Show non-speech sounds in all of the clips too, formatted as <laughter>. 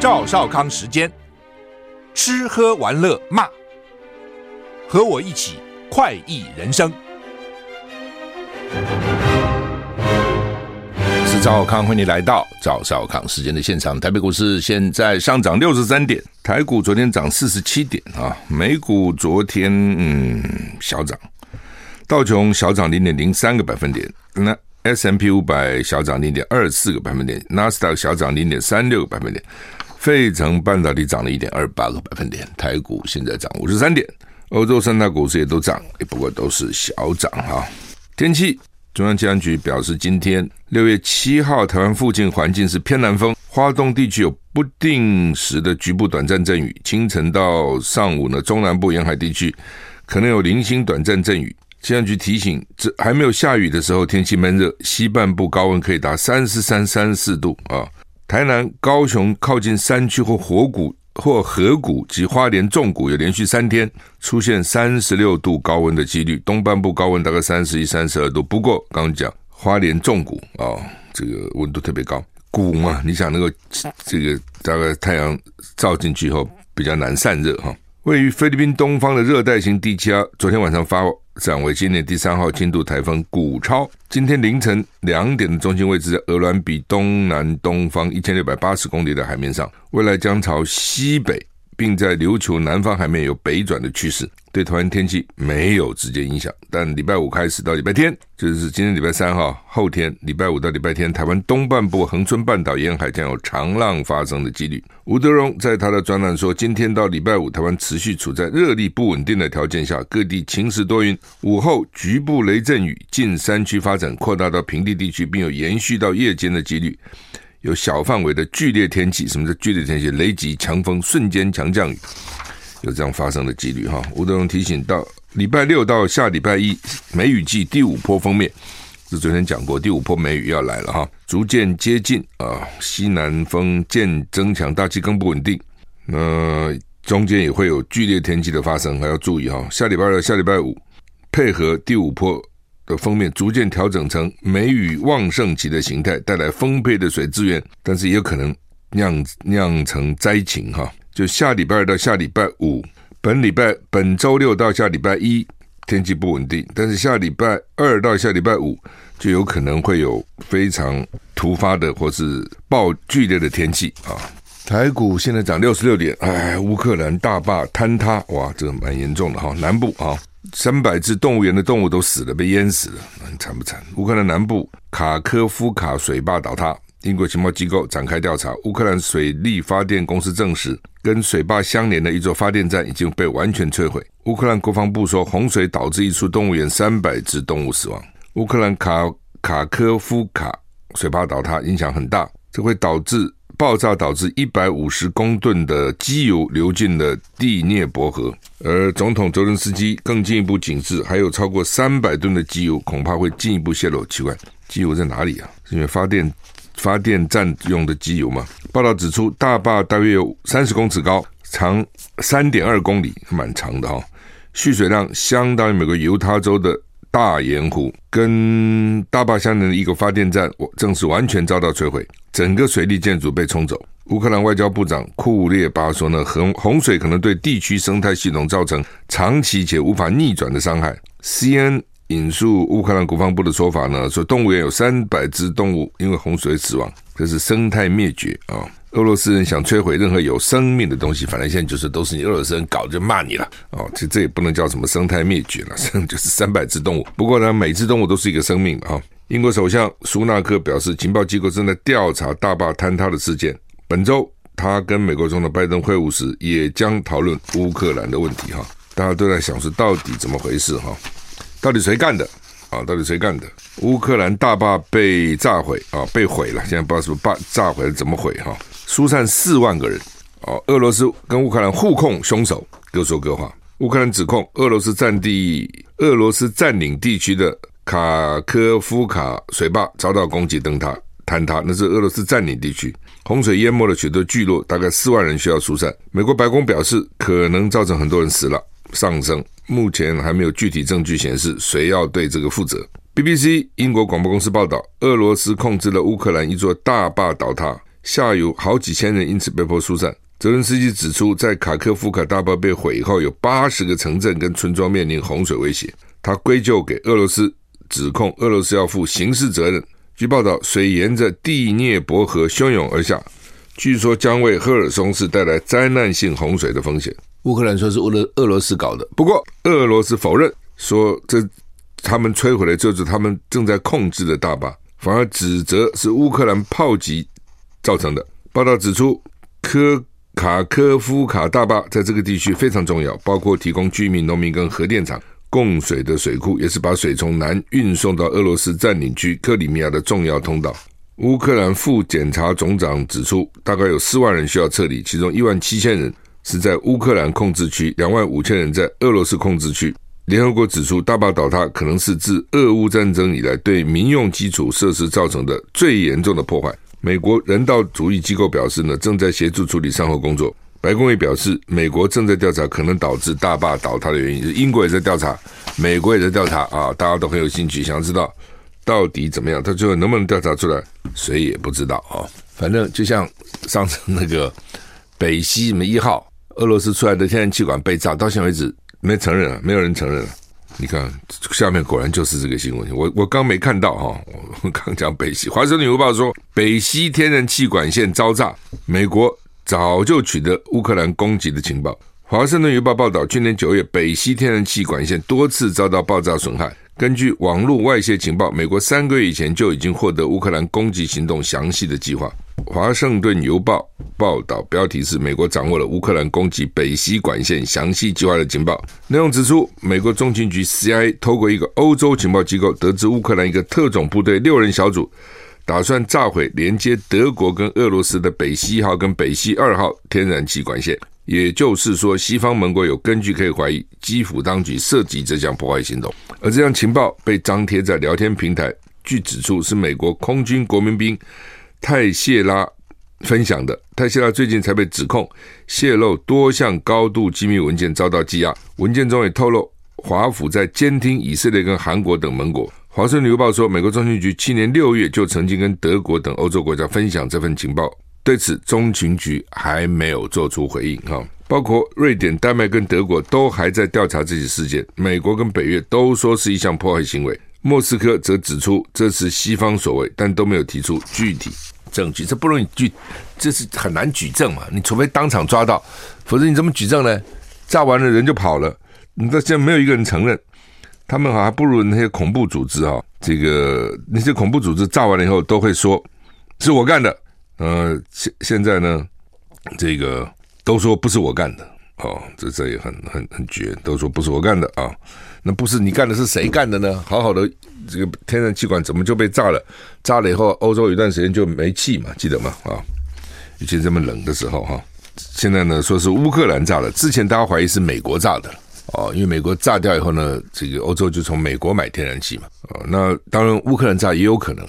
赵少康时间，吃喝玩乐骂，和我一起快意人生。是赵少康，欢迎来到赵少康时间的现场。台北股市现在上涨六十三点，台股昨天涨四十七点啊，美股昨天嗯小涨，道琼小涨零点零三个百分点，那 S M P 五百小涨零点二四个百分点，纳斯达克小涨零点三六个百分点。费城半导体涨了一点二八个百分点，台股现在涨五十三点，欧洲三大股市也都涨，不过都是小涨哈。天气，中央气象局表示，今天六月七号，台湾附近环境是偏南风，花东地区有不定时的局部短暂阵雨，清晨到上午呢，中南部沿海地区可能有零星短暂阵雨。气象局提醒，这还没有下雨的时候，天气闷热，西半部高温可以达三十三、三十四度啊。台南、高雄靠近山区或火谷或河谷及花莲重谷有连续三天出现三十六度高温的几率，东半部高温大概三十一、三十二度。不过刚刚讲花莲重谷啊，这个温度特别高，谷嘛，你想那个这个大概太阳照进去以后比较难散热哈。位于菲律宾东方的热带型低气压，昨天晚上发展为今年第三号轻度台风古超。今天凌晨两点的中心位置在鹅銮比东南东方一千六百八十公里的海面上，未来将朝西北，并在琉球南方海面有北转的趋势。对台湾天气没有直接影响，但礼拜五开始到礼拜天，就是今天礼拜三哈，后天礼拜五到礼拜天，台湾东半部恒春半岛沿海将有长浪发生的几率。吴德荣在他的专栏说，今天到礼拜五，台湾持续处在热力不稳定的条件下，各地晴时多云，午后局部雷阵雨，近山区发展扩大到平地地区，并有延续到夜间的几率。有小范围的剧烈天气，什么叫剧烈天气？雷击、强风、瞬间强降雨。有这样发生的几率哈，吴德荣提醒到礼拜六到下礼拜一，梅雨季第五波封面，是昨天讲过，第五波梅雨要来了哈，逐渐接近啊，西南风渐增强，大气更不稳定，那中间也会有剧烈天气的发生，还要注意哈。下礼拜二、下礼拜五，配合第五波的封面，逐渐调整成梅雨旺盛期的形态，带来丰沛的水资源，但是也有可能酿酿成灾情哈。就下礼拜二到下礼拜五，本礼拜本周六到下礼拜一天气不稳定，但是下礼拜二到下礼拜五就有可能会有非常突发的或是暴剧烈的天气啊。台股现在涨六十六点，哎，乌克兰大坝坍塌，哇，这个蛮严重的哈。南部啊，三百只动物园的动物都死了，被淹死了，很惨不惨？乌克兰南部卡科夫卡水坝倒塌。英国情报机构展开调查，乌克兰水利发电公司证实，跟水坝相连的一座发电站已经被完全摧毁。乌克兰国防部说，洪水导致一处动物园三百只动物死亡。乌克兰卡卡科夫卡水坝倒塌影响很大，这会导致爆炸，导致一百五十公吨的机油流进了第聂伯河。而总统泽伦斯基更进一步警示，还有超过三百吨的机油恐怕会进一步泄漏。奇怪，机油在哪里啊？是因为发电？发电站用的机油吗？报道指出，大坝大约有三十公尺高，长三点二公里，蛮长的哈、蓄水量相当于美国犹他州的大盐湖，跟大坝相连的一个发电站，我正是完全遭到摧毁，整个水利建筑被冲走。乌克兰外交部长库列巴说呢，洪洪水可能对地区生态系统造成长期且无法逆转的伤害。CN。引述乌克兰国防部的说法呢，说动物园有三百只动物因为洪水死亡，这是生态灭绝啊！俄罗斯人想摧毁任何有生命的东西，反正现在就是都是你俄罗斯人搞，就骂你了哦。其实这也不能叫什么生态灭绝了，生 <laughs> 就是三百只动物。不过呢，每只动物都是一个生命啊！英国首相苏纳克表示，情报机构正在调查大坝坍塌的事件。本周他跟美国总统拜登会晤时，也将讨论乌克兰的问题哈。大家都在想说，到底怎么回事哈？到底谁干的？啊，到底谁干的？乌克兰大坝被炸毁啊，被毁了。现在不知道是不是坝炸毁了，怎么毁？哈，疏散四万个人。哦，俄罗斯跟乌克兰互控凶手，各说各话。乌克兰指控俄罗斯占地、俄罗斯占领地区的卡科夫卡水坝遭到攻击，灯塌、坍塌，那是俄罗斯占领地区。洪水淹没了许多聚落，大概四万人需要疏散。美国白宫表示，可能造成很多人死了。上升，目前还没有具体证据显示谁要对这个负责。BBC 英国广播公司报道，俄罗斯控制了乌克兰一座大坝倒塌，下游好几千人因此被迫疏散。泽伦斯基指出，在卡科夫卡大坝被毁以后，有八十个城镇跟村庄面临洪水威胁。他归咎给俄罗斯，指控俄罗斯要负刑事责任。据报道，水沿着第聂伯河汹涌而下，据说将为赫尔松市带来灾难性洪水的风险。乌克兰说是俄罗俄罗斯搞的，不过俄罗斯否认，说这他们摧毁的就是他们正在控制的大坝，反而指责是乌克兰炮击造成的。报道指出，科。卡科夫卡大坝在这个地区非常重要，包括提供居民、农民跟核电厂供水的水库，也是把水从南运送到俄罗斯占领区克里米亚的重要通道。乌克兰副检察总长指出，大概有四万人需要撤离，其中一万七千人是在乌克兰控制区，两万五千人在俄罗斯控制区。联合国指出，大坝倒塌可能是自俄乌战争以来对民用基础设施造成的最严重的破坏。美国人道主义机构表示呢，正在协助处理善后工作。白宫也表示，美国正在调查可能导致大坝倒塌的原因。英国也在调查，美国也在调查啊，大家都很有兴趣，想知道到底怎么样。他最后能不能调查出来，谁也不知道啊。反正就像上次那个北溪什么一号，俄罗斯出来的天然气管被炸，到现在为止没承认啊，没有人承认。你看，下面果然就是这个新闻。我我刚没看到哈，我刚讲北溪。华盛顿邮报说，北溪天然气管线遭炸，美国早就取得乌克兰攻击的情报。华盛顿邮报报道，去年九月，北溪天然气管线多次遭到爆炸损害。根据网络外泄情报，美国三个月以前就已经获得乌克兰攻击行动详细的计划。华盛顿邮报报道标题是：美国掌握了乌克兰攻击北溪管线详细计划的情报。内容指出，美国中情局 CIA 透过一个欧洲情报机构，得知乌克兰一个特种部队六人小组打算炸毁连接德国跟俄罗斯的北溪一号跟北溪二号天然气管线。也就是说，西方盟国有根据可以怀疑基辅当局涉及这项破坏行动，而这项情报被张贴在聊天平台。据指出，是美国空军国民兵泰谢拉分享的。泰谢拉最近才被指控泄露多项高度机密文件，遭到羁押。文件中也透露，华府在监听以色列跟韩国等盟国。华盛顿邮报说，美国中情局去年六月就曾经跟德国等欧洲国家分享这份情报。对此，中情局还没有做出回应。哈，包括瑞典、丹麦跟德国都还在调查这起事件。美国跟北约都说是一项破坏行为，莫斯科则指出这是西方所为，但都没有提出具体证据。这不容易举，这是很难举证嘛？你除非当场抓到，否则你怎么举证呢？炸完了人就跑了，你到现在没有一个人承认。他们还不如那些恐怖组织啊，这个那些恐怖组织炸完了以后都会说是我干的。呃，现现在呢，这个都说不是我干的哦，这这也很很很绝，都说不是我干的啊，那不是你干的，是谁干的呢？好好的这个天然气管怎么就被炸了？炸了以后，欧洲有一段时间就没气嘛，记得吗？啊，以前这么冷的时候哈，现在呢说是乌克兰炸了，之前大家怀疑是美国炸的哦，因为美国炸掉以后呢，这个欧洲就从美国买天然气嘛，哦，那当然乌克兰炸也有可能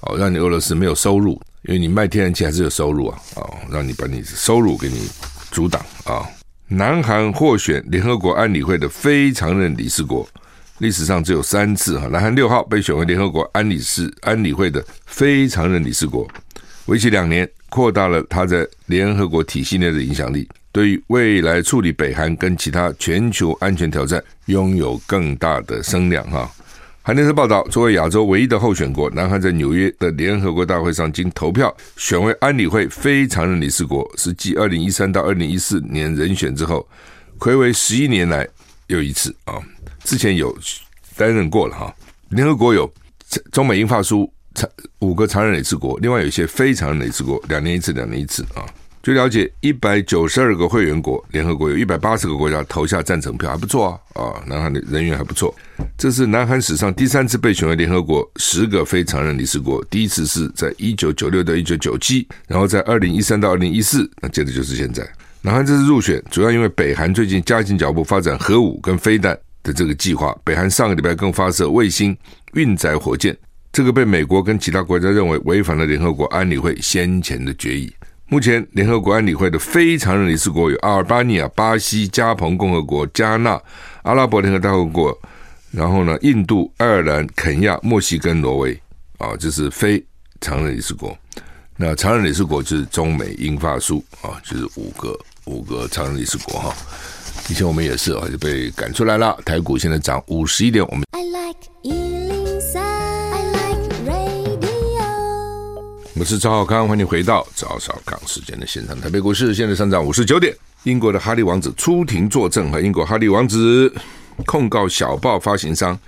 哦，让你俄罗斯没有收入。因为你卖天然气还是有收入啊，啊，让你把你收入给你阻挡啊。南韩获选联合国安理会的非常任理事国，历史上只有三次哈。南韩六号被选为联合国安理事安理会的非常任理事国，为期两年，扩大了他在联合国体系内的影响力，对于未来处理北韩跟其他全球安全挑战，拥有更大的声量哈。韩联社报道，作为亚洲唯一的候选国，南韩在纽约的联合国大会上经投票选为安理会非常任理事国，是继二零一三到二零一四年人选之后，睽违十一年来又一次啊！之前有担任过了哈。联合国有中美英法苏五个常任理事国，另外有一些非常任理事国，两年一次，两年一次啊。据了解，一百九十二个会员国，联合国有一百八十个国家投下赞成票，还不错啊！啊，南韩的人员还不错。这是南韩史上第三次被选为联合国十个非常任理事国，第一次是在一九九六到一九九七，然后在二零一三到二零一四，那接着就是现在。南韩这次入选，主要因为北韩最近加紧脚步发展核武跟飞弹的这个计划，北韩上个礼拜更发射卫星运载火箭，这个被美国跟其他国家认为违反了联合国安理会先前的决议。目前，联合国安理会的非常任理事国有阿尔巴尼亚、巴西、加蓬共和国、加纳、阿拉伯联合大公国，然后呢，印度、爱尔兰、肯亚、墨西哥、挪威，啊，这是非常任理事国。那常任理事国就是中美英法苏啊，就是五个五个常任理事国哈。以前我们也是啊，就被赶出来了。台股现在涨五十一点，我们。I like 我是赵少康，欢迎回到赵少康时间的现场。台北股市现在上涨五十九点。英国的哈利王子出庭作证，和英国哈利王子控告小报发行商《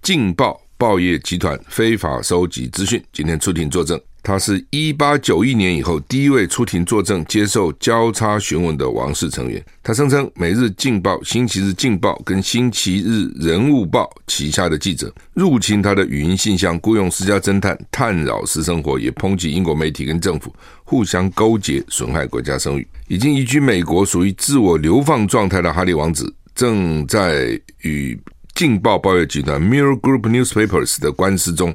镜报》报业集团非法收集资讯，今天出庭作证。他是一八九一年以后第一位出庭作证、接受交叉询问的王室成员。他声称，《每日镜报》、《星期日镜报》跟《星期日人物报》旗下的记者入侵他的语音信箱，雇佣私家侦探探扰私生活，也抨击英国媒体跟政府互相勾结，损害国家声誉。已经移居美国、属于自我流放状态的哈利王子，正在与《镜报》报业集团 Mirror Group Newspapers 的官司中。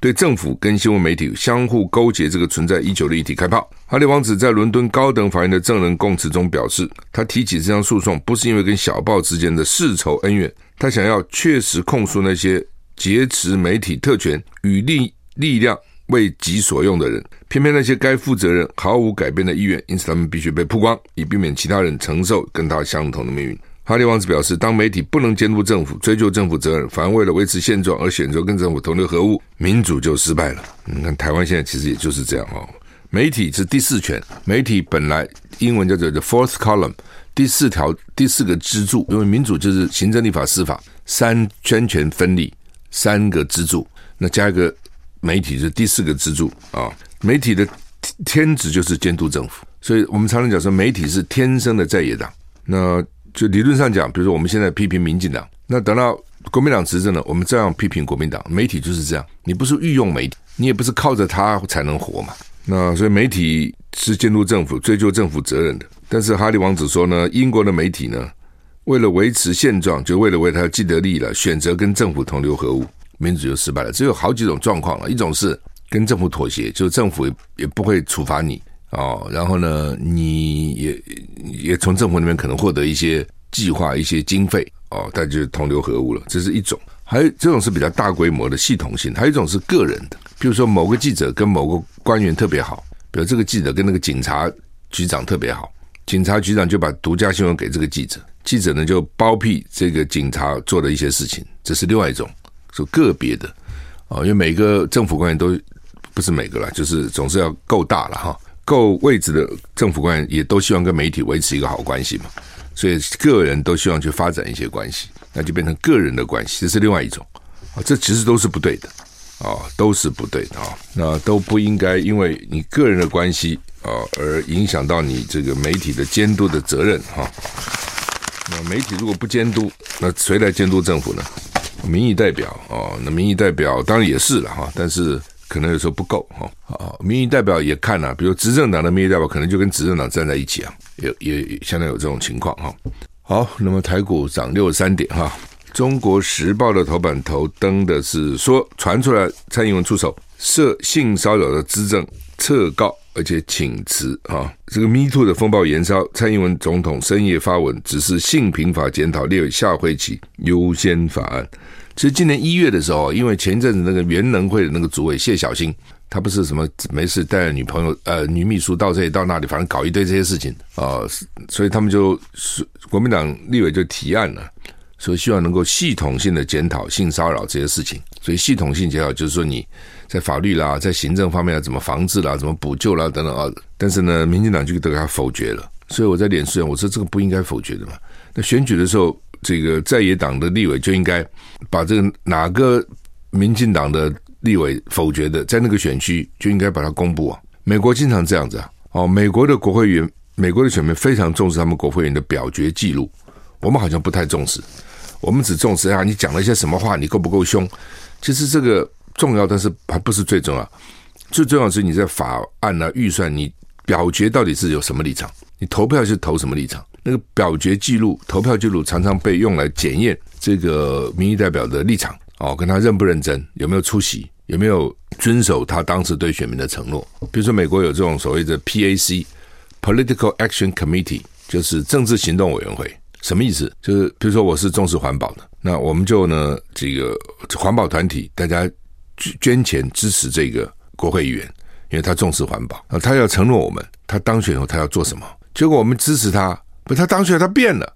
对政府跟新闻媒体相互勾结这个存在已久的议题开炮。哈利王子在伦敦高等法院的证人供词中表示，他提起这项诉讼不是因为跟小报之间的世仇恩怨，他想要确实控诉那些劫持媒体特权与力力量为己所用的人。偏偏那些该负责人毫无改变的意愿，因此他们必须被曝光，以避免其他人承受跟他相同的命运。哈利王子表示，当媒体不能监督政府、追究政府责任，反而为了维持现状而选择跟政府同流合污，民主就失败了。你看，台湾现在其实也就是这样哦。媒体是第四权，媒体本来英文叫做 the fourth column，第四条、第四个支柱。因为民主就是行政、立法、司法三圈权分立三个支柱，那加一个媒体是第四个支柱啊。媒体的天职就是监督政府，所以我们常常讲说，媒体是天生的在野党。那就理论上讲，比如说我们现在批评民进党，那等到国民党执政了，我们照样批评国民党。媒体就是这样，你不是御用媒体，你也不是靠着它才能活嘛。那所以媒体是监督政府、追究政府责任的。但是哈利王子说呢，英国的媒体呢，为了维持现状，就为了为他既得利益了，选择跟政府同流合污，民主就失败了。只有好几种状况了，一种是跟政府妥协，就政府也也不会处罚你。哦，然后呢，你也也从政府那边可能获得一些计划、一些经费，哦，但就是同流合污了，这是一种。还有这种是比较大规模的系统性，还有一种是个人的，比如说某个记者跟某个官员特别好，比如这个记者跟那个警察局长特别好，警察局长就把独家新闻给这个记者，记者呢就包庇这个警察做的一些事情，这是另外一种，是个别的，哦，因为每个政府官员都不是每个啦，就是总是要够大了哈。够位置的政府官员也都希望跟媒体维持一个好关系嘛，所以个人都希望去发展一些关系，那就变成个人的关系，这是另外一种啊，这其实都是不对的啊，都是不对的啊，那都不应该因为你个人的关系啊而影响到你这个媒体的监督的责任哈。那媒体如果不监督，那谁来监督政府呢？民意代表啊，那民意代表当然也是了哈，但是。可能有时候不够哈，啊，民意代表也看了，比如执政党的民意代表可能就跟执政党站在一起啊，也也相当有这种情况哈。好，那么台股涨六十三点哈，中国时报的头版头登的是说，传出来蔡英文出手涉性骚扰的资政撤告，而且请辞啊。这个 Me Too 的风暴延烧，蔡英文总统深夜发文，指示性平法检讨列为下会期优先法案。其实今年一月的时候，因为前一阵子那个原能会的那个主委谢小新，他不是什么没事带着女朋友呃女秘书到这里到那里，反正搞一堆这些事情啊、所以他们就国民党立委就提案了，说希望能够系统性的检讨性骚扰这些事情。所以系统性检讨就是说你在法律啦，在行政方面要怎么防治啦，怎么补救啦等等啊。但是呢，民进党就都给他否决了。所以我在脸书上我说这个不应该否决的嘛。那选举的时候。这个在野党的立委就应该把这个哪个民进党的立委否决的，在那个选区就应该把它公布啊。美国经常这样子啊，哦，美国的国会议员，美国的选民非常重视他们国会议员的表决记录，我们好像不太重视，我们只重视啊，你讲了一些什么话，你够不够凶？其实这个重要，但是还不是最重要，最重要是你在法案啊、预算，你表决到底是有什么立场，你投票是投什么立场。那个表决记录、投票记录常常被用来检验这个民意代表的立场哦，跟他认不认真，有没有出席，有没有遵守他当时对选民的承诺。比如说，美国有这种所谓的 PAC（Political Action Committee），就是政治行动委员会。什么意思？就是比如说，我是重视环保的，那我们就呢，这个环保团体大家捐钱支持这个国会议员，因为他重视环保啊，他要承诺我们，他当选后他要做什么？结果我们支持他，不，他当选他变了，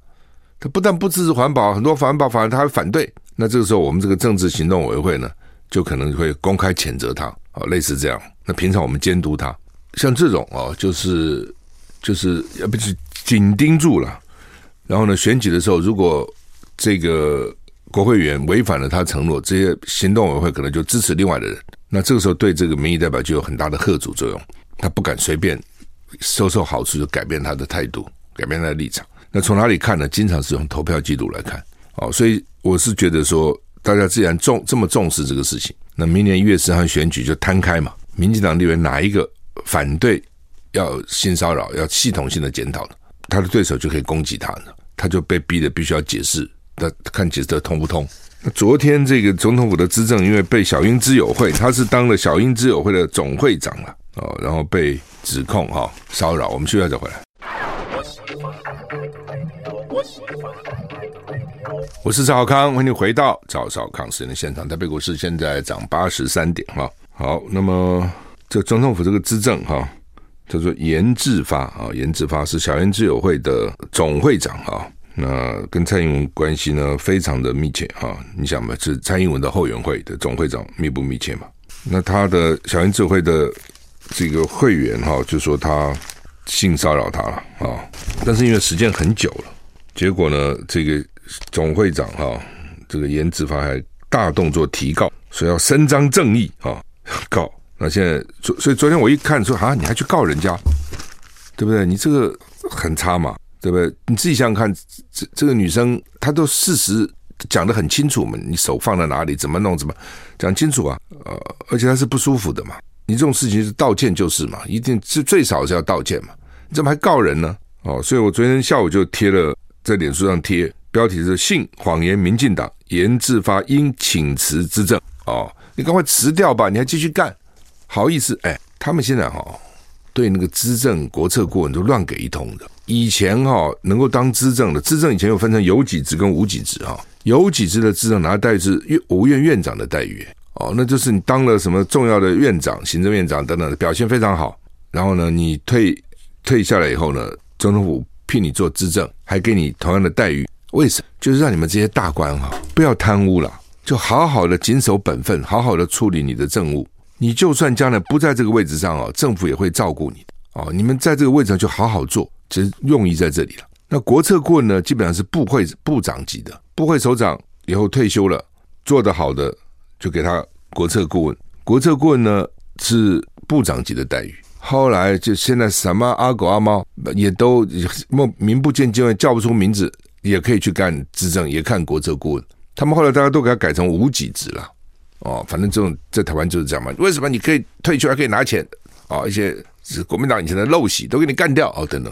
他不但不支持环保，很多环保法案他还反对。那这个时候，我们这个政治行动委员会呢，就可能会公开谴责他啊，类似这样。那平常我们监督他，像这种哦，就是就是要不是紧盯住了，然后呢，选举的时候，如果这个国会员违反了他承诺，这些行动委员会可能就支持另外的人。那这个时候，对这个民意代表就有很大的吓阻作用，他不敢随便收受好处就改变他的态度，改变他的立场。那从哪里看呢？经常是用投票记录来看。哦，所以我是觉得说，大家既然重这么重视这个事情，那明年一月十号选举就摊开嘛。民进党立委哪一个反对要性骚扰、要系统性的检讨的，他的对手就可以攻击他呢？他就被逼的必须要解释，那看解释的通不通？昨天这个总统府的资政，因为被小英之友会，他是当了小英之友会的总会长了哦，然后被指控哈骚扰。我们休息再回来。我是赵少康，欢迎你回到赵少康时间的现场。台北股市现在涨八十三点哈。好，那么这总统府这个资政哈，叫做严志发啊，严志发是小英之友会的总会长哈。那跟蔡英文关系呢，非常的密切哈。你想嘛，是蔡英文的后援会的总会长，密不密切嘛？那他的小英之友会的这个会员哈，就说他性骚扰他了啊。但是因为时间很久了，结果呢，这个。总会长哈，这个颜志发还大动作提告，说要伸张正义啊，<laughs> 告。那现在昨所以昨天我一看说啊，你还去告人家，对不对？你这个很差嘛，对不对？你自己想想看，这这个女生她都事实讲得很清楚嘛，你手放在哪里，怎么弄，怎么讲清楚啊？呃，而且她是不舒服的嘛，你这种事情是道歉就是嘛，一定是最少是要道歉嘛，你怎么还告人呢？哦，所以我昨天下午就贴了在脸书上贴。标题是“信谎言，民进党严志发应请辞资政”哦，你赶快辞掉吧，你还继续干，好意思？哎，他们现在哈、哦、对那个资政国策顾问都乱给一通的。以前哈、哦、能够当资政的，资政以前又分成有几职跟无几职哈，有几职的资政拿的待遇是院五院院长的待遇哦，那就是你当了什么重要的院长、行政院长等等的表现非常好，然后呢你退退下来以后呢，总统府聘你做资政，还给你同样的待遇。为什么？就是让你们这些大官哈，不要贪污了，就好好的谨守本分，好好的处理你的政务。你就算将来不在这个位置上哦，政府也会照顾你的哦。你们在这个位置上就好好做，其实用意在这里了。那国策顾问呢，基本上是部会部长级的，部会首长以后退休了，做得好的就给他国策顾问。国策顾问呢是部长级的待遇。后来就现在什么阿狗阿猫也都莫名不见经传，叫不出名字。也可以去干资政，也看国策顾问。他们后来大家都给他改成无给职了。哦，反正这种在台湾就是这样嘛。为什么你可以退休还可以拿钱？哦，一些是国民党以前的陋习都给你干掉哦，等等。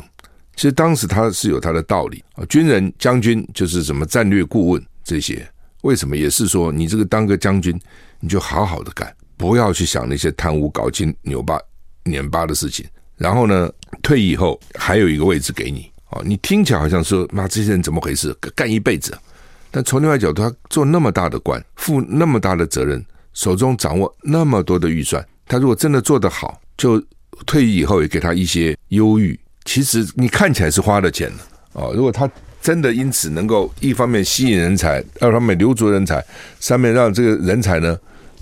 其实当时他是有他的道理啊。军人将军就是什么战略顾问这些，为什么也是说你这个当个将军，你就好好的干，不要去想那些贪污、搞七扭八、年八的事情。然后呢，退役以后还有一个位置给你。哦，你听起来好像说，那这些人怎么回事？干一辈子，但从另外角度，他做那么大的官，负那么大的责任，手中掌握那么多的预算，他如果真的做得好，就退役以后也给他一些优遇。其实你看起来是花了钱的哦。如果他真的因此能够一方面吸引人才，二方面留住人才，三面让这个人才呢，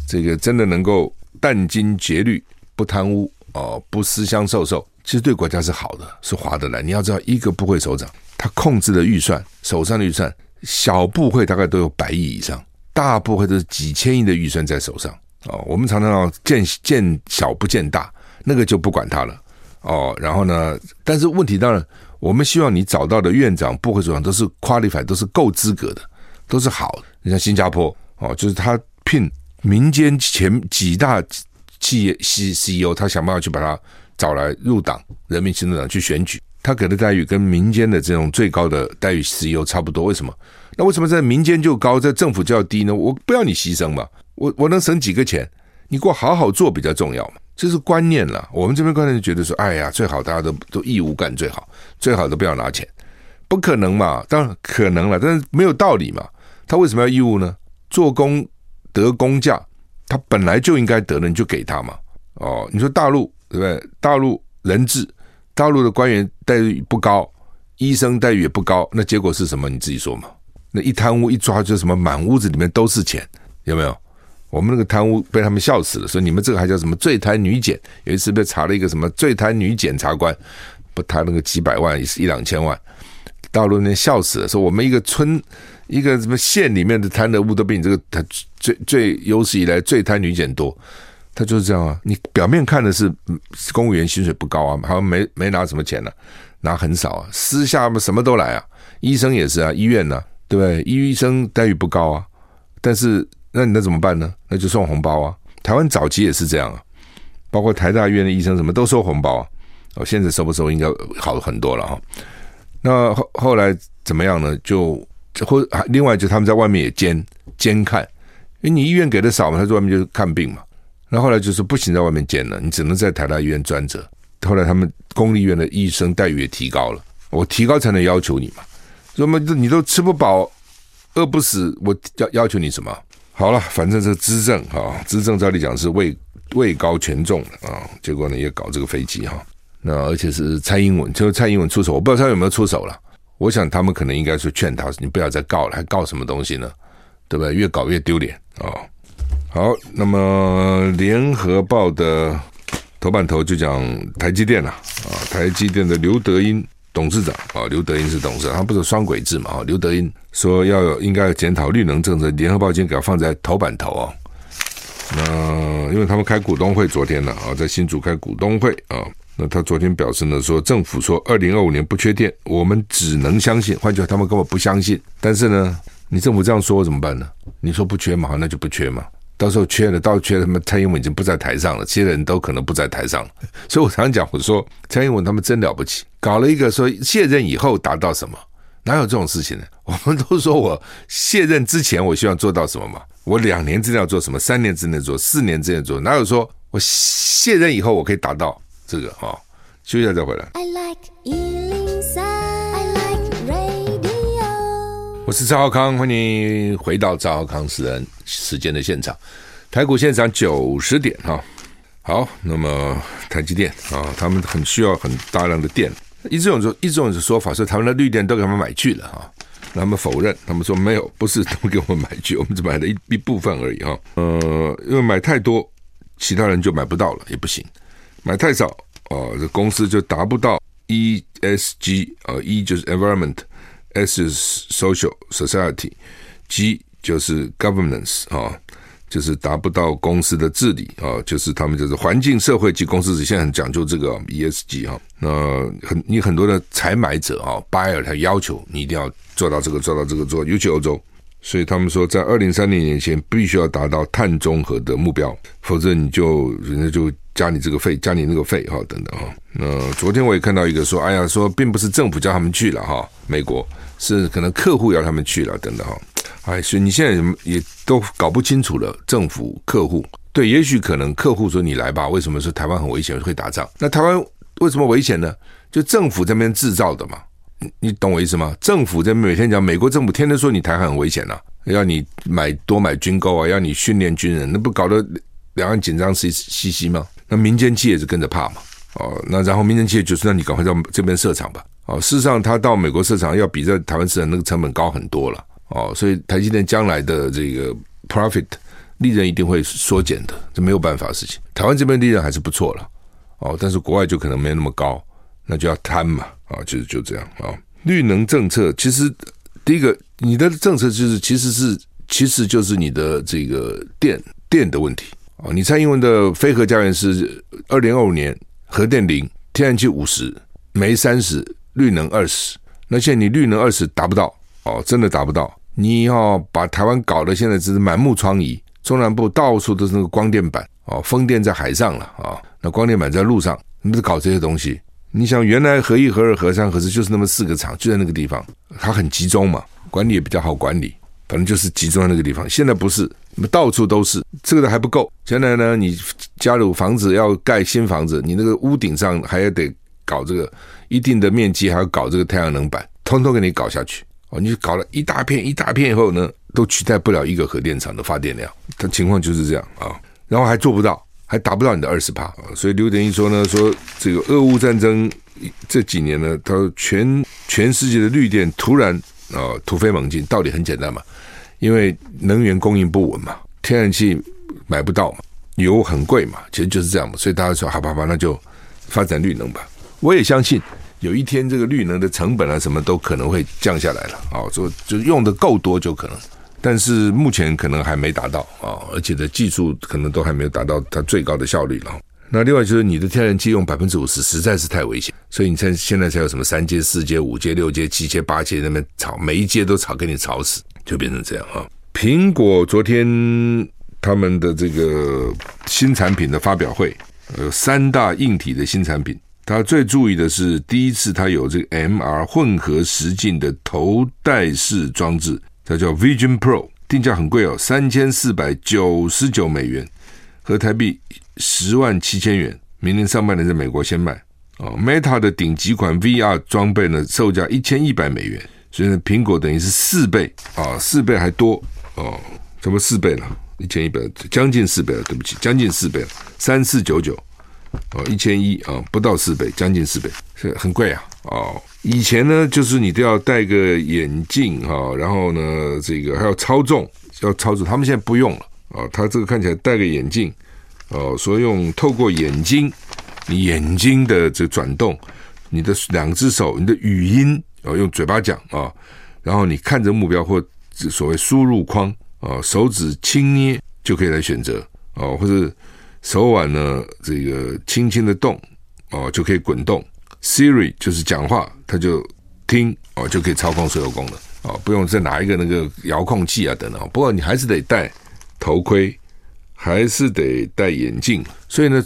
这个真的能够殚精竭虑，不贪污哦，不私相授受。其实对国家是好的，是划得来。你要知道，一个部会首长他控制的预算，手上的预算，小部会大概都有百亿以上，大部会都是几千亿的预算在手上。哦，我们常常要见见小不见大，那个就不管他了。哦，然后呢，但是问题当然，我们希望你找到的院长、部会首长都是 qualified，都是够资格的，都是好的。你像新加坡，哦，就是他聘民间前几大企业 C CEO，他想办法去把他。找来入党，人民行动党去选举，他给的待遇跟民间的这种最高的待遇 CEO 差不多。为什么？那为什么在民间就高，在政府就要低呢？我不要你牺牲嘛，我我能省几个钱？你给我好好做比较重要嘛，这是观念了。我们这边观念就觉得说，哎呀，最好大家都都义务干最好，最好都不要拿钱，不可能嘛？当然可能了，但是没有道理嘛。他为什么要义务呢？做工得工价，他本来就应该得的，你就给他嘛。哦，你说大陆对不对？大陆人质，大陆的官员待遇不高，医生待遇也不高，那结果是什么？你自己说嘛。那一贪污一抓，就什么满屋子里面都是钱，有没有？我们那个贪污被他们笑死了，说你们这个还叫什么最贪女检？有一次被查了一个什么最贪女检察官，不贪那个几百万，一两千万，大陆那笑死了，说我们一个村一个什么县里面的贪的污都比你这个他最最有史以来最贪女检多，他就是这样啊。你表面看的是公务员薪水不高啊，好像没没拿什么钱呢、拿很少啊，私下嘛什么都来啊，医生也是啊，医院呢、对不对？医生待遇不高啊，但是。那你那怎么办呢？那就送红包啊！台湾早期也是这样啊，包括台大医院的医生什么都收红包啊。哦，现在收不收应该好很多了哈。那后后来怎么样呢？就或另外就他们在外面也监监看，因为你医院给的少嘛，他在外面就是看病嘛。那后来就是不行，在外面监了，你只能在台大医院专责。后来他们公立医院的医生待遇也提高了，我提高才能要求你嘛。那么你都吃不饱，饿不死，我要要求你什么？好了，反正这个资政哈，资政照理讲是位位高权重的啊，结果呢也搞这个飞机哈，那而且是蔡英文，就蔡英文出手，我不知道他有没有出手了。我想他们可能应该是劝他，你不要再告了，还告什么东西呢？对不对？越搞越丢脸啊。好，那么联合报的头版头就讲台积电了啊，台积电的刘德音。董事长啊，刘德音是董事长，他不是双轨制嘛？啊，刘德音说要有应该要检讨绿能政策，联合报今天给他放在头版头啊。那因为他们开股东会，昨天呢啊，在新竹开股东会啊，那他昨天表示呢，说政府说二零二五年不缺电，我们只能相信。换句话，他们根本不相信。但是呢，你政府这样说怎么办呢？你说不缺嘛，那就不缺嘛。到时候缺了，到缺了，他们蔡英文已经不在台上了，这些人都可能不在台上了。所以我常常讲，我说蔡英文他们真了不起，搞了一个说卸任以后达到什么？哪有这种事情呢？我们都说我卸任之前我希望做到什么嘛？我两年之内要做什么？三年之内做？四年之内做？哪有说我卸任以后我可以达到这个啊、哦？休息一下再回来。I like 我是赵浩康，欢迎回到赵浩康私人时间的现场。台股现场九十点哈，好，那么台积电啊，他们很需要很大量的电。一种说一种说法是，他们的绿电都给他们买去了哈，他们否认，他们说没有，不是都给我们买去，我们只买了一一部分而已哈。呃，因为买太多，其他人就买不到了，也不行；买太少啊，这公司就达不到 ESG 啊，E 就是 environment。S is social society，G 就是 governance 啊，就是达不到公司的治理啊，就是他们就是环境、社会及公司，现在很讲究这个 ESG 哈。那很你很多的采买者啊，buyer 他要求你一定要做到这个，做到这个做，尤其欧洲，所以他们说在二零三零年前必须要达到碳中和的目标，否则你就人家就加你这个费，加你那个费哈，等等哈。那昨天我也看到一个说，哎呀，说并不是政府叫他们去了哈，美国。是可能客户要他们去了，等等哈，哎，所以你现在也都搞不清楚了。政府、客户，对，也许可能客户说你来吧，为什么说台湾很危险，会打仗？那台湾为什么危险呢？就政府这边制造的嘛，你懂我意思吗？政府这边每天讲，美国政府天天说你台湾很危险呐、要你买多买军购啊，要你训练军人，那不搞得两岸紧张兮兮兮吗？那民间企业是跟着怕嘛？哦，那然后民间企业就是那你赶快到这边设厂吧。哦，事实上，他到美国设厂要比在台湾设厂那个成本高很多了。哦，所以台积电将来的这个 profit 利润一定会缩减的，这没有办法的事情。台湾这边利润还是不错了。哦，但是国外就可能没那么高，那就要贪嘛。啊，就是就这样啊。绿能政策其实第一个，你的政策就是其实是其实就是你的这个电电的问题。哦，你蔡英文的非核家园是二零二五年核电零，天然气五十，煤三十。绿能二十，那现在你绿能二十达不到哦，真的达不到。你要把台湾搞得现在只是满目疮痍，中南部到处都是那个光电板哦，风电在海上了啊、那光电板在路上，你不是搞这些东西？你想原来核一、核二、核三、核四就是那么四个厂，就在那个地方，它很集中嘛，管理也比较好管理，反正就是集中在那个地方。现在不是，到处都是，这个的还不够。现在呢，你加入房子要盖新房子，你那个屋顶上还要得搞这个。一定的面积还要搞这个太阳能板，通通给你搞下去哦！你搞了一大片一大片以后呢，都取代不了一个核电厂的发电量，它情况就是这样啊。然后还做不到，还达不到你的二十帕。所以刘德英说呢，说这个俄乌战争这几年呢，他说全全世界的绿电突然啊突飞猛进，道理很简单嘛，因为能源供应不稳嘛，天然气买不到嘛，油很贵嘛，其实就是这样嘛。所以大家说，好吧好吧，那就发展绿能吧。我也相信。有一天，这个绿能的成本啊，什么都可能会降下来了啊，就就用的够多就可能，但是目前可能还没达到啊，而且的技术可能都还没有达到它最高的效率了。那另外就是你的天然气用百分之五十，实在是太危险，所以你看现在才有什么三阶、四阶、五阶、六阶、七阶、八阶那边炒，每一阶都炒给你炒死，就变成这样啊。苹果昨天他们的这个新产品的发表会，有三大硬体的新产品。他最注意的是，第一次他有这个 MR 混合实境的头戴式装置，它叫 Vision Pro，定价很贵哦，三千四百九十九美元，合台币十万七千元。明年上半年在美国先卖哦。Meta 的顶级款 VR 装备呢，售价一千一百美元，所以呢，苹果等于是四倍啊，四倍还多哦，怎么四倍了？一千一百，将近四倍了，对不起，将近四倍了，三四九九。哦，一千一啊，不到四倍，将近四倍，是很贵啊。哦，以前呢，就是你都要戴个眼镜哈，然后呢，这个还要操纵，要操作。他们现在不用了啊，他这个看起来戴个眼镜哦，所以用透过眼睛，你眼睛的这转动，你的两只手，你的语音哦，用嘴巴讲啊，然后你看着目标或所谓输入框啊，手指轻捏就可以来选择哦，或者。手腕呢，这个轻轻的动哦，就可以滚动。Siri 就是讲话，它就听哦，就可以操控所有功能哦，不用再拿一个那个遥控器啊等等。不过你还是得戴头盔，还是得戴眼镜。所以呢，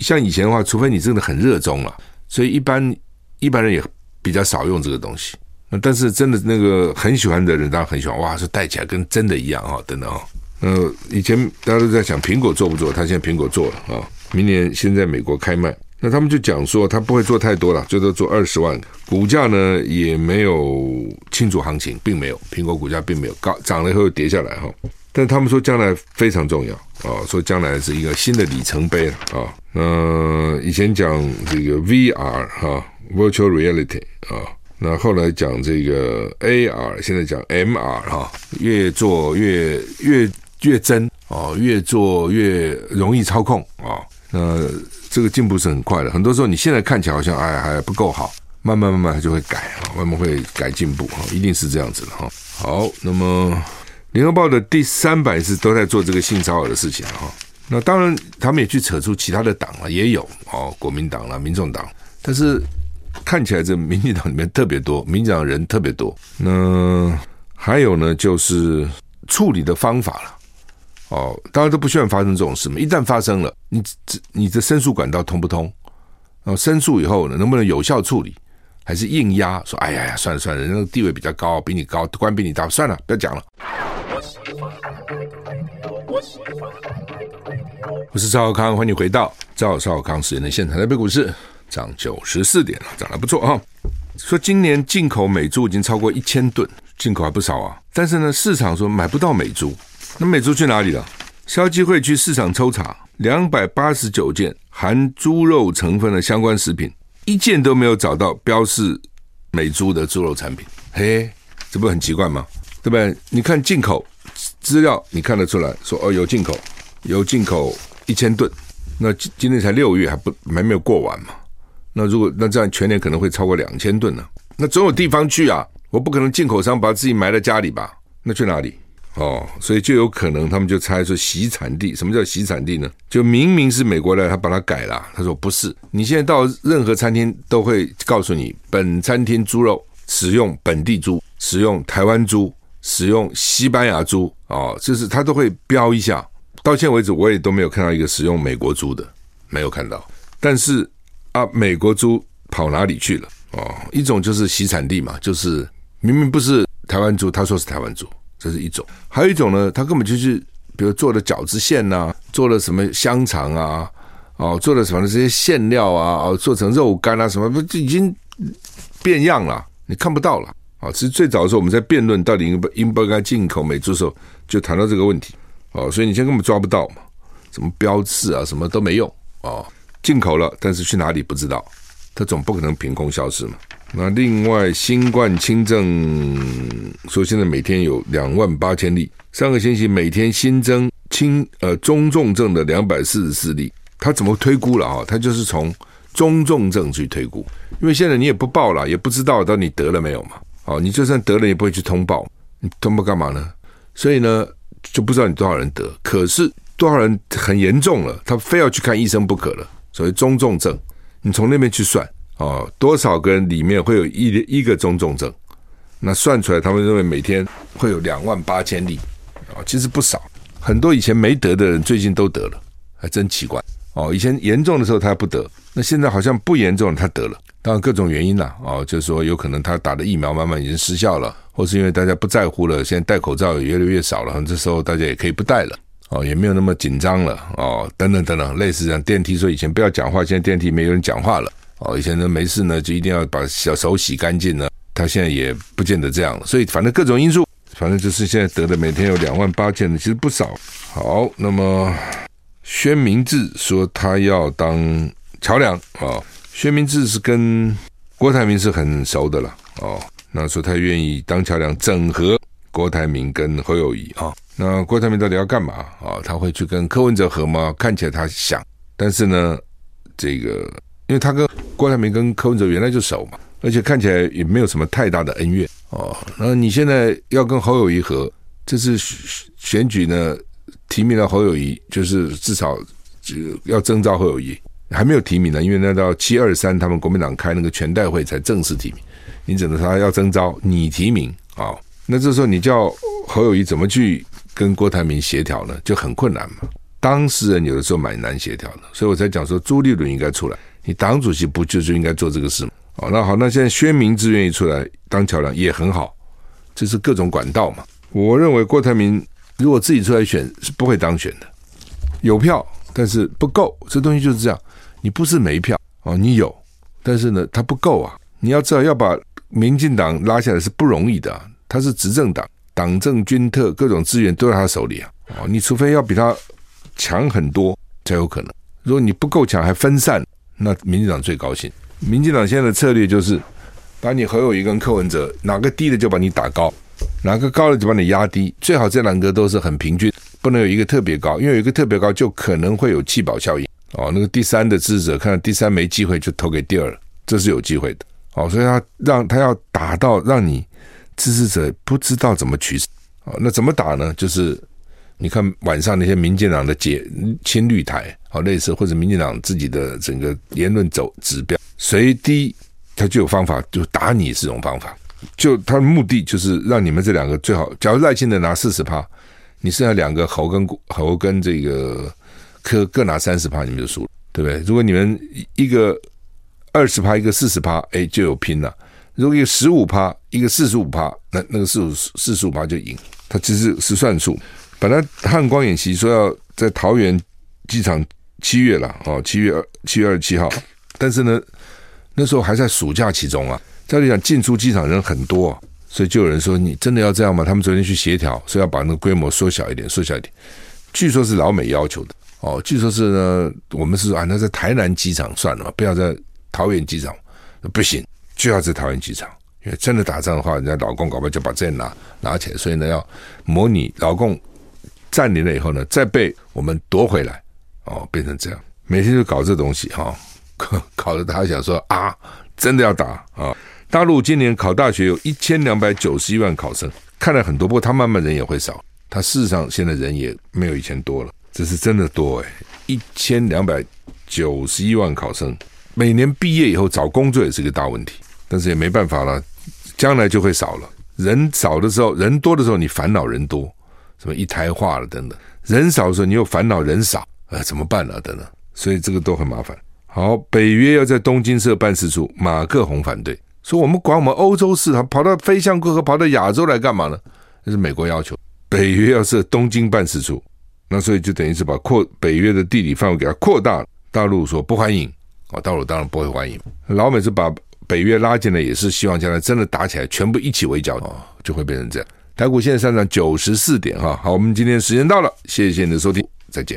像以前的话，除非你真的很热衷了，所以一般一般人也比较少用这个东西。那但是真的那个很喜欢的人，当然很喜欢哇，说戴起来跟真的一样啊，等等啊。呃，以前大家都在想苹果做不做，他现在苹果做了啊，明年先在美国开卖。那他们就讲说，他不会做太多了，最多做二十万。股价呢也没有清楚行情，并没有，苹果股价并没有高涨了以后又跌下来哈。但他们说将来非常重要啊，说将来是一个新的里程碑啊。呃，以前讲这个 VR 哈，Virtual Reality 啊，那后来讲这个 AR，现在讲 MR 哈，越做越越。越真哦，越做越容易操控啊、哦。那这个进步是很快的。很多时候你现在看起来好像哎还不够好，慢慢慢慢它就会改啊，慢慢会改进步哈，一定是这样子的哈。好，那么联合报的第三版是都在做这个性骚扰的事情哈。那当然他们也去扯出其他的党啊，也有哦，国民党啦、民众党，但是看起来这民进党里面特别多，民进党人特别多。那还有呢，就是处理的方法了。哦，当然都不希望发生这种事嘛。一旦发生了，你这你的申诉管道通不通？然后申诉以后呢，能不能有效处理？还是硬压？说哎呀呀，算了算了，人家地位比较高，比你高，官比你大，算了，不要讲了。我是赵少康，欢迎回到赵少康时间的现场。台北股市涨九十四点了，涨得不错啊。说今年进口美猪已经超过一千吨，进口还不少啊。但是呢，市场说买不到美猪。那美猪去哪里了？消基会去市场抽查，两百八十九件含猪肉成分的相关食品，一件都没有找到标示美猪的猪肉产品。嘿，这不很奇怪吗？对不对？你看进口资料，你看得出来说哦，有进口，有进口一千吨。那今今天才六月，还不还没有过完嘛？那如果那这样全年可能会超过两千吨呢？那总有地方去啊！我不可能进口商把自己埋在家里吧？那去哪里？哦，所以就有可能他们就猜说洗产地，什么叫洗产地呢？就明明是美国的，他把它改了。他说不是，你现在到任何餐厅都会告诉你，本餐厅猪肉使用本地猪，使用台湾猪，使用西班牙猪，哦，就是他都会标一下。到现在为止，我也都没有看到一个使用美国猪的，没有看到。但是啊，美国猪跑哪里去了？哦，一种就是洗产地嘛，就是明明不是台湾猪，他说是台湾猪。这是一种，还有一种呢，他根本就是，比如做的饺子馅呐、做了什么香肠啊，哦，做了什么这些馅料啊，哦，做成肉干啊什么，不就已经变样了，你看不到了啊。其实最早的时候，我们在辩论到底应不应不该进口美猪的时候，就谈到这个问题，哦，所以你现在根本抓不到嘛。什么标志啊，什么都没用哦。进口了，但是去哪里不知道，它总不可能凭空消失嘛。那另外，新冠轻症说现在每天有两万八千例，上个星期每天新增轻呃中重症的两百四十四例，他怎么推估了啊？他就是从中重症去推估，因为现在你也不报了，也不知道到底得了没有嘛。哦，你就算得了，也不会去通报，你通报干嘛呢？所以呢，就不知道你多少人得，可是多少人很严重了，他非要去看医生不可了。所谓中重症，你从那边去算哦，多少个人里面会有一一个中重症？那算出来，他们认为每天会有两万八千例啊，其实不少。很多以前没得的人，最近都得了，还真奇怪哦。以前严重的时候他不得，那现在好像不严重他得了。当然各种原因啦，哦，就是说有可能他打的疫苗慢慢已经失效了，或是因为大家不在乎了，现在戴口罩也越来越少了，这时候大家也可以不戴了。哦，也没有那么紧张了哦，等等等等，类似这样电梯说以前不要讲话，现在电梯没有人讲话了哦。以前呢没事呢就一定要把小手洗干净呢，他现在也不见得这样。所以反正各种因素，反正就是现在得的每天有两万八千的，其实不少。好，那么宣明智说他要当桥梁啊，薛明志是跟郭台铭是很熟的了哦，那说他愿意当桥梁，整合郭台铭跟侯友谊啊。那郭台铭到底要干嘛啊？他会去跟柯文哲合吗？看起来他想，但是呢，这个因为他跟郭台铭跟柯文哲原来就熟嘛，而且看起来也没有什么太大的恩怨哦。那你现在要跟侯友谊合，这次选举呢，提名了侯友谊，就是至少就要征召侯友谊，还没有提名呢，因为那到七二三他们国民党开那个全代会才正式提名，你只能说他要征召你提名啊。那这时候你叫侯友谊怎么去？跟郭台铭协调呢，就很困难嘛。当事人有的时候蛮难协调的，所以我才讲说朱立伦应该出来。你党主席不就是应该做这个事吗？哦，那好，那现在宣明志愿意出来当桥梁也很好，这是各种管道嘛。我认为郭台铭如果自己出来选是不会当选的，有票但是不够，这东西就是这样。你不是没票哦，你有，但是呢，它不够啊。你要知道要把民进党拉下来是不容易的，他是执政党。党政军特各种资源都在他手里啊！哦，你除非要比他强很多才有可能。如果你不够强还分散，那民进党最高兴。民进党现在的策略就是，把你侯友宜跟柯文哲哪个低的就把你打高，哪个高的就把你压低。最好这两个都是很平均，不能有一个特别高，因为有一个特别高就可能会有弃保效应。哦，那个第三的支持者看到第三没机会就投给第二，这是有机会的。哦，所以他让他要打到让你。支持者不知道怎么取舍，哦，那怎么打呢？就是你看晚上那些民进党的解亲绿台，好类似或者民进党自己的整个言论走指标，谁低他就有方法，就打你这种方法，就他的目的就是让你们这两个最好，假如赖清德拿四十趴，你剩下两个侯跟侯跟这个可各拿三十趴，你们就输了，对不对？如果你们一个二十趴，一个四十趴，哎，就有拼了。如果一个十五趴，一个四十五趴，那那个四五四十五趴就赢。他其实是算数。本来汉光演习说要在桃园机场七月了，哦，七月二七月二十七号。但是呢，那时候还在暑假期中啊。照理讲进出机场人很多，所以就有人说：“你真的要这样吗？”他们昨天去协调，说要把那个规模缩小一点，缩小一点。据说是老美要求的哦。据说是呢，我们是啊，那在台南机场算了嘛，不要在桃园机场，不行。就要在桃园机场，因为真的打仗的话，人家老共搞不好就把这拿拿起来，所以呢，要模拟老共占领了以后呢，再被我们夺回来，哦，变成这样，每天就搞这东西哈，搞搞得他想说啊，真的要打啊！大陆今年考大学有一千两百九十一万考生，看来很多，不过他慢慢人也会少，他事实上现在人也没有以前多了，这是真的多诶，一千两百九十一万考生，每年毕业以后找工作也是个大问题。但是也没办法了，将来就会少了。人少的时候，人多的时候，你烦恼人多，什么一胎化了等等；人少的时候，你又烦恼人少，呃，怎么办呢？等等，所以这个都很麻烦。好，北约要在东京设办事处，马克宏反对，说我们管我们欧洲事，他跑到飞向过河，跑到亚洲来干嘛呢？这是美国要求，北约要设东京办事处，那所以就等于是把扩北约的地理范围给它扩大。大陆说不欢迎，啊，大陆当然不会欢迎。老美是把。北约拉进来也是希望将来真的打起来，全部一起围剿哦，就会变成这样。台股现在上涨九十四点哈，好，我们今天时间到了，谢谢你的收听，再见。